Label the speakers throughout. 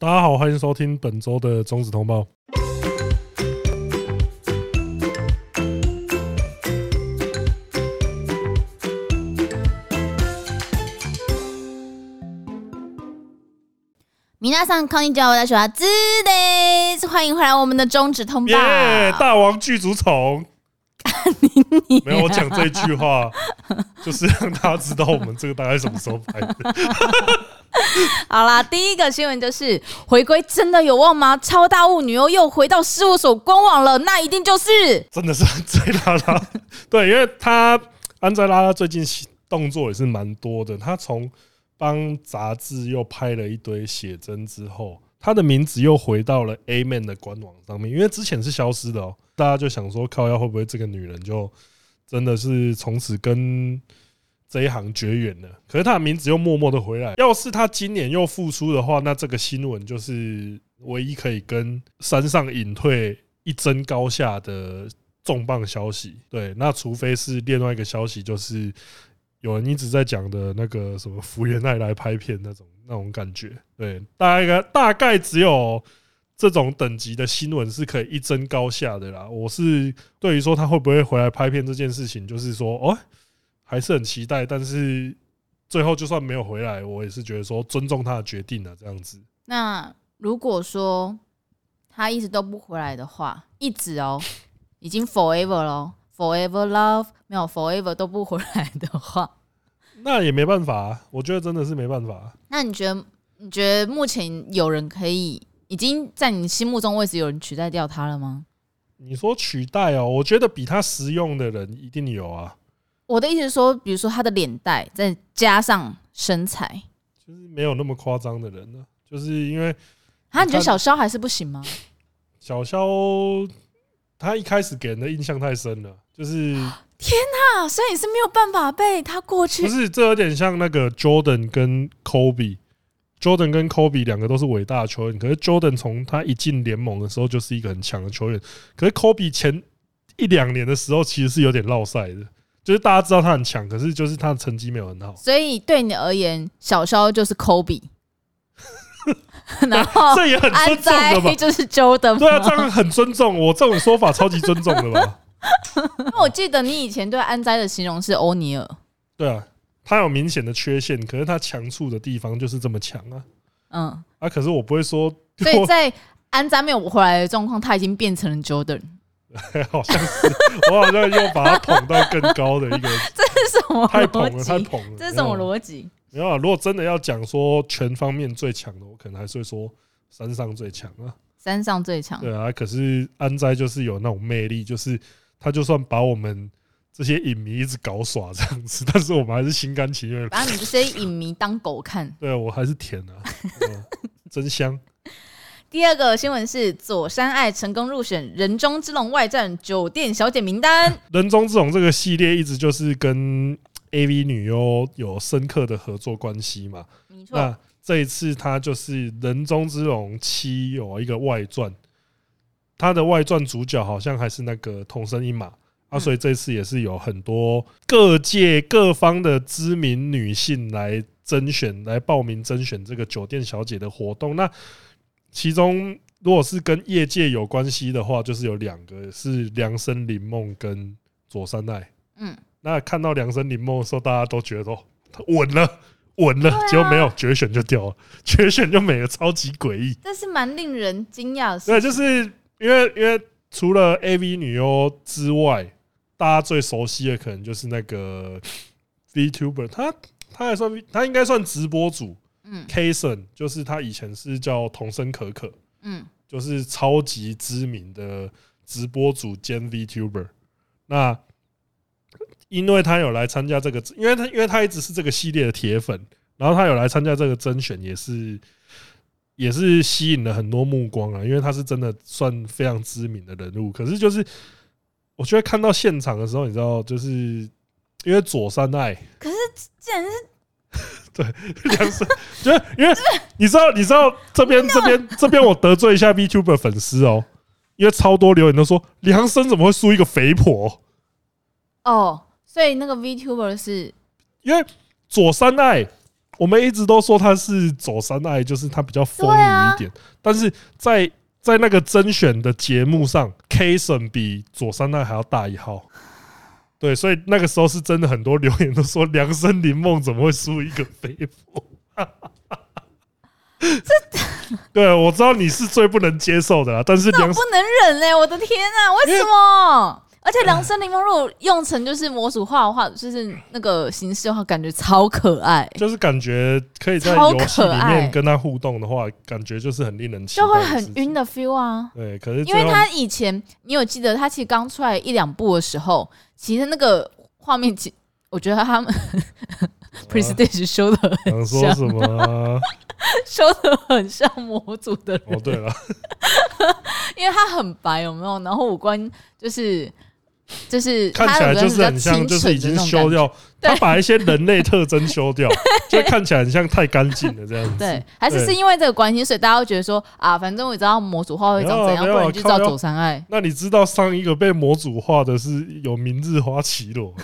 Speaker 1: 大家好，欢迎收听本周的中指通报。
Speaker 2: 米娜桑康尼教我的小花子的，欢迎回来我们的中止通报。
Speaker 1: 耶，大王巨足虫。没有，我讲这句话，就是让大家知道我们这个大概什么时候拍的。
Speaker 2: 好啦，第一个新闻就是回归真的有望吗？超大物女优又回到事务所官网了，那一定就是
Speaker 1: 真的是安宰拉拉。对，因为她安在拉拉最近动作也是蛮多的，她从。帮杂志又拍了一堆写真之后，他的名字又回到了 A Man 的官网上面，因为之前是消失的哦。大家就想说，靠要会不会这个女人就真的是从此跟这一行绝缘了？可是他的名字又默默的回来。要是他今年又复出的话，那这个新闻就是唯一可以跟山上隐退一争高下的重磅消息。对，那除非是另外一个消息，就是。有人一直在讲的那个什么福原爱来拍片那种那种感觉，对，大概大概只有这种等级的新闻是可以一争高下的啦。我是对于说他会不会回来拍片这件事情，就是说哦，还是很期待。但是最后就算没有回来，我也是觉得说尊重他的决定了这样子。
Speaker 2: 那如果说他一直都不回来的话，一直哦，已经 forever 了。Forever love 没有 Forever 都不回来的话，
Speaker 1: 那也没办法啊。我觉得真的是没办法。
Speaker 2: 那你觉得？你觉得目前有人可以已经在你心目中位置有人取代掉他了吗？
Speaker 1: 你说取代哦，我觉得比他实用的人一定有啊。
Speaker 2: 我的意思是说，比如说他的脸蛋再加上身材，
Speaker 1: 就是没有那么夸张的人呢。就是因为
Speaker 2: 啊，你觉得小肖还是不行吗？
Speaker 1: 小肖他一开始给人的印象太深了。就是
Speaker 2: 天哪，所以你是没有办法被他过去。
Speaker 1: 不是，这有点像那个 Jordan 跟 Kobe，Jordan 跟 Kobe 两个都是伟大的球员。可是 Jordan 从他一进联盟的时候就是一个很强的球员。可是 Kobe 前一两年的时候其实是有点落赛的，就是大家知道他很强，可是就是他的成绩没有很好。
Speaker 2: 所以对你而言，小肖就是 Kobe，然后
Speaker 1: 这也很尊重的吧？
Speaker 2: 就是 Jordan，
Speaker 1: 对啊，这样很尊重。我这种说法超级尊重的吧？
Speaker 2: 因为我记得你以前对安斋的形容是欧尼尔。
Speaker 1: 对啊，他有明显的缺陷，可是他强处的地方就是这么强啊。嗯，啊，可是我不会说。
Speaker 2: 所以在安斋没有回来的状况，他已经变成了 Jordan。
Speaker 1: 好像是，我好像又把他捧到更高的一个。
Speaker 2: 这是什么？
Speaker 1: 太捧了，太捧了。
Speaker 2: 这是什么逻辑？
Speaker 1: 没有啊，如果真的要讲说全方面最强的，我可能还是会说山上最强啊。
Speaker 2: 山上最强。
Speaker 1: 对啊，可是安斋就是有那种魅力，就是。他就算把我们这些影迷一直搞耍这样子，但是我们还是心甘情愿
Speaker 2: 把你这些影迷当狗看。
Speaker 1: 对啊，我还是舔啊，真香。
Speaker 2: 第二个新闻是佐山爱成功入选《人中之龙外传》酒店小姐名单。
Speaker 1: 《人中之龙》这个系列一直就是跟 AV 女优有深刻的合作关系嘛。没错。那这一次他就是《人中之龙七》有一个外传。他的外传主角好像还是那个桐生一马啊，所以这次也是有很多各界各方的知名女性来甄选、来报名甄选这个酒店小姐的活动。那其中如果是跟业界有关系的话，就是有两个是梁生林梦跟佐山奈。嗯，那看到梁生林梦的时候，大家都觉得哦稳了，稳了，结果没有决选就掉了，决选就没了，超级诡异。
Speaker 2: 这是蛮令人惊讶的事。
Speaker 1: 对，就是。因为因为除了 AV 女优之外，大家最熟悉的可能就是那个 VTuber，他他还算他应该算直播主，嗯，Kason 就是他以前是叫童声可可，嗯，就是超级知名的直播主兼 VTuber。那因为他有来参加这个，因为他因为他一直是这个系列的铁粉，然后他有来参加这个甄选，也是。也是吸引了很多目光啊，因为他是真的算非常知名的人物。可是就是，我觉得看到现场的时候，你知道，就是因为左山爱，
Speaker 2: 可是竟然是
Speaker 1: 对 梁生，就是因为你知道，你知道这边这边这边我得罪一下 VTuber 粉丝哦，因为超多留言都说梁生怎么会输一个肥婆？
Speaker 2: 哦，所以那个 VTuber 是
Speaker 1: 因为左三爱。我们一直都说他是左三爱，就是他比较丰腴一点，但是在在那个甄选的节目上，Kason 比左三爱还要大一号。对，所以那个时候是真的很多留言都说梁生林梦怎么会输一个飞佛？这对，我知道你是最不能接受的啦，但是梁
Speaker 2: 不能忍嘞、欸！我的天啊，为什么？而且梁森林梦如果用成就是模组画的话，就是那个形式的话，感觉超可爱。
Speaker 1: 就是感觉可以在游戏里面跟他互动的话，感觉就是很令人
Speaker 2: 就会很晕的 feel 啊。
Speaker 1: 对，可是
Speaker 2: 因为他以前你有记得他其实刚出来一两部的时候，其实那个画面，其我觉得他们 Prestige 修的很像，
Speaker 1: 说什么？
Speaker 2: 修的很像模组的人。
Speaker 1: 哦，对了，
Speaker 2: 因为他很白，有没有？然后五官就是。就是
Speaker 1: 看起来就是很像，就是已经修掉，他把一些人类特征修掉，就看起来很像太干净了这样子。
Speaker 2: 对，还是是因为这个关系，所以大家会觉得说啊，反正我知道模组化会长怎样，不然就知道佐山爱。
Speaker 1: 那你知道上一个被模组化的是有明日花绮罗，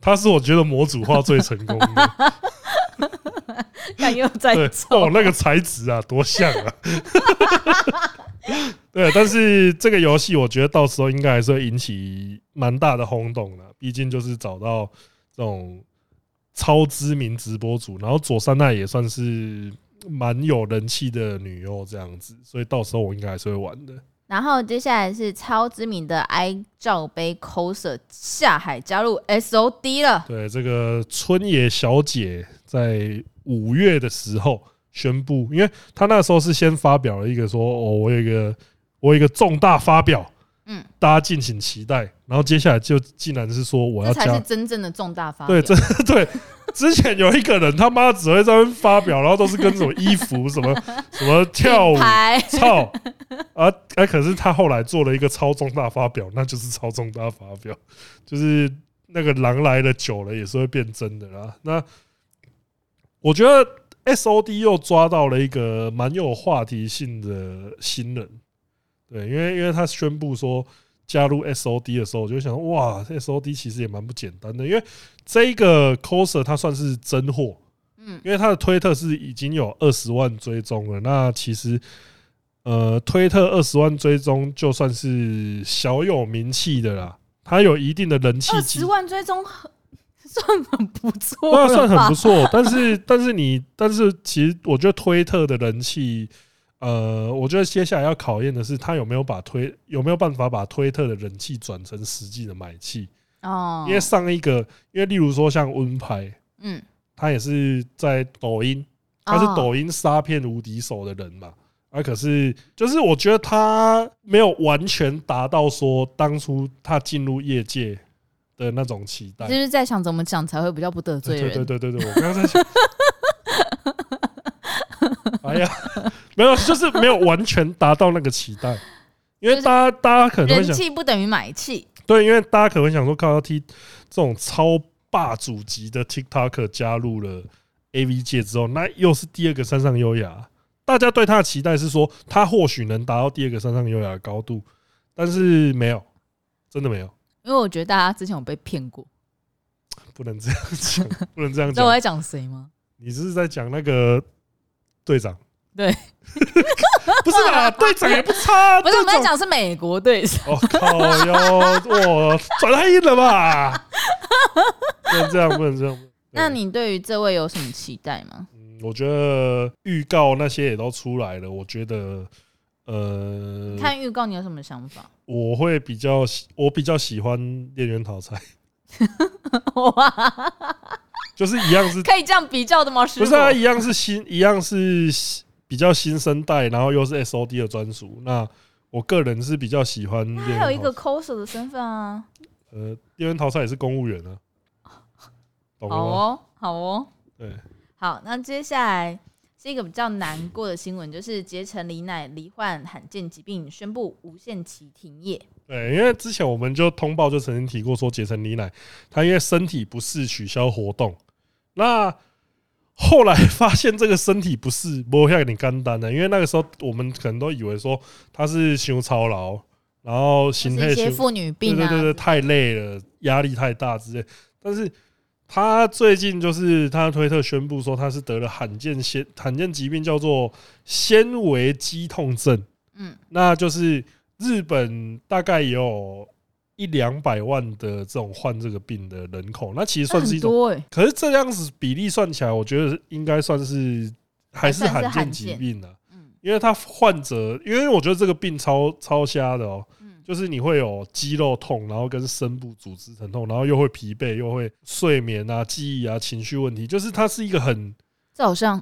Speaker 1: 他是我觉得模组化最成功的。
Speaker 2: 看又在
Speaker 1: 哦，那个材质啊，多像啊！对，但是这个游戏我觉得到时候应该还是会引起蛮大的轰动的，毕竟就是找到这种超知名直播主，然后佐山奈也算是蛮有人气的女优这样子，所以到时候我应该还是会玩的。
Speaker 2: 然后接下来是超知名的 I 罩杯 coser 下海加入 SOD 了。
Speaker 1: 对，这个春野小姐在五月的时候宣布，因为她那时候是先发表了一个说：“哦，我有一个我有一个重大发表，嗯，大家敬请期待。”然后接下来就竟然是说我要加，
Speaker 2: 这才是真正的重大发表。
Speaker 1: 对，这 对。之前有一个人他妈只会在那边发表，然后都是跟什么衣服、什么 什么跳舞、操啊！哎，可是他后来做了一个超重大发表，那就是超重大发表，就是那个狼来了久了也是会变真的啦。那我觉得 SOD 又抓到了一个蛮有话题性的新人，对，因为因为他宣布说。加入 SOD 的时候，我就想哇，SOD 其实也蛮不简单的，因为这一个 coser 他算是真货，嗯，因为他的推特是已经有二十万追踪了。那其实，呃，推特二十万追踪就算是小有名气的啦，他有一定的人气，二
Speaker 2: 十万追踪 算很不错，
Speaker 1: 那算很不错。但是，但是你，但是其实我觉得推特的人气。呃，我觉得接下来要考验的是他有没有把推有没有办法把推特的人气转成实际的买气哦。因为上一个，因为例如说像温牌，嗯，他也是在抖音，他是抖音杀骗无敌手的人嘛。啊，可是就是我觉得他没有完全达到说当初他进入业界的那种期待。
Speaker 2: 就是在想怎么讲才会比较不得罪人。
Speaker 1: 对对对对对，我刚刚在想。哎呀。没有，就是没有完全达到那个期待，因为大家大家可能会想，
Speaker 2: 人气不等于买气。
Speaker 1: 对，因为大家可能会想说，靠 T 这种超霸主级的 TikToker 加入了 AV 界之后，那又是第二个山上优雅。大家对他的期待是说，他或许能达到第二个山上优雅的高度，但是没有，真的没有。
Speaker 2: 因为我觉得大家之前有被骗过，
Speaker 1: 不能这样讲，不能这样讲。你知
Speaker 2: 道我在讲谁吗？
Speaker 1: 你是在讲那个队长？
Speaker 2: 对，
Speaker 1: 不是啦，队长也不差。
Speaker 2: 不是我们在讲是美国队长。
Speaker 1: 我靠哟，哇，转太硬了吧？不能这样，不能这样。
Speaker 2: 那你对于这位有什么期待吗？
Speaker 1: 嗯，我觉得预告那些也都出来了。我觉得，呃，
Speaker 2: 看预告你有什么想法？
Speaker 1: 我会比较喜，我比较喜欢电源讨菜。
Speaker 2: 哇，
Speaker 1: 就是一样是，
Speaker 2: 可以这样比较的吗？
Speaker 1: 不是啊，一样是新，一样是。比较新生代，然后又是 SOD 的专属。那我个人是比较喜欢。
Speaker 2: 还有一个 coser 的身份啊。
Speaker 1: 呃，电源桃菜也是公务员啊。懂吗？
Speaker 2: 好哦，好哦。
Speaker 1: 对。
Speaker 2: 好，那接下来是一个比较难过的新闻，就是结城里乃罹患罕见疾病，宣布无限期停业。
Speaker 1: 对，因为之前我们就通报就曾经提过，说结城里乃他因为身体不适取消活动。那后来发现这个身体不适，不会有点肝单的，因为那个时候我们可能都以为说他是胸操劳，然后心态，
Speaker 2: 一些妇女病，
Speaker 1: 对对对对，太累了，压力太大之类。但是他最近就是他推特宣布说他是得了罕见纤罕见疾病，叫做纤维肌痛症。嗯，那就是日本大概有一两百万的这种患这个病的人口，那其实算是一种多。可是这样子比例算起来，我觉得应该算是还是罕见疾病的。嗯，因为他患者，因为我觉得这个病超超瞎的哦。就是你会有肌肉痛，然后跟深部组织疼痛，然后又会疲惫，又会睡眠啊、记忆啊、情绪问题。就是它是一个很，
Speaker 2: 这好像，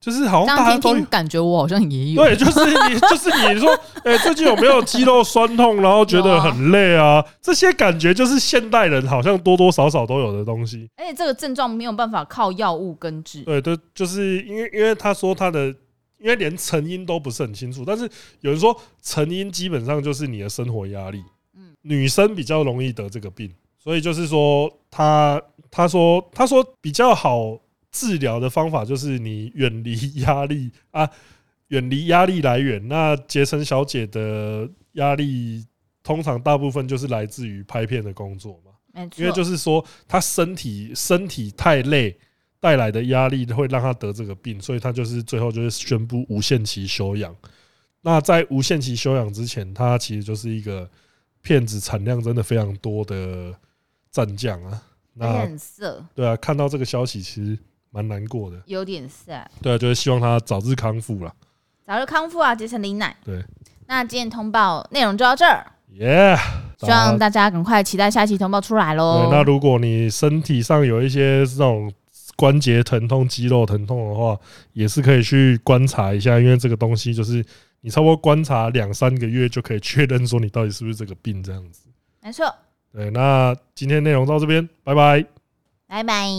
Speaker 1: 就是好像大家都
Speaker 2: 感觉我好像也有。
Speaker 1: 对，就是你，就是你说，哎，最近有没有肌肉酸痛，然后觉得很累啊？这些感觉就是现代人好像多多少少都有的东西。
Speaker 2: 而且这个症状没有办法靠药物根治。
Speaker 1: 对，对，就是因为因为他说他的。因为连成因都不是很清楚，但是有人说成因基本上就是你的生活压力。嗯，女生比较容易得这个病，所以就是说他他说他说比较好治疗的方法就是你远离压力啊，远离压力来源。那杰森小姐的压力通常大部分就是来自于拍片的工作嘛，没错，因为就是说她身体身体太累。带来的压力会让她得这个病，所以她就是最后就是宣布无限期休养。那在无限期休养之前，她其实就是一个骗子产量真的非常多的战将啊。那对啊，看到这个消息其实蛮难过的，
Speaker 2: 有点 sad。
Speaker 1: 对啊，就是希望他早日康复了，
Speaker 2: 早日康复啊，杰森林奶。
Speaker 1: 对，
Speaker 2: 那今天通报内容就到这儿。
Speaker 1: 耶，
Speaker 2: 希望大家赶快期待下期通报出来喽。
Speaker 1: 对，那如果你身体上有一些这种。关节疼痛、肌肉疼痛的话，也是可以去观察一下，因为这个东西就是你差不多观察两三个月就可以确认说你到底是不是这个病这样子。
Speaker 2: 没错。
Speaker 1: 对，那今天内容到这边，拜拜，
Speaker 2: 拜拜。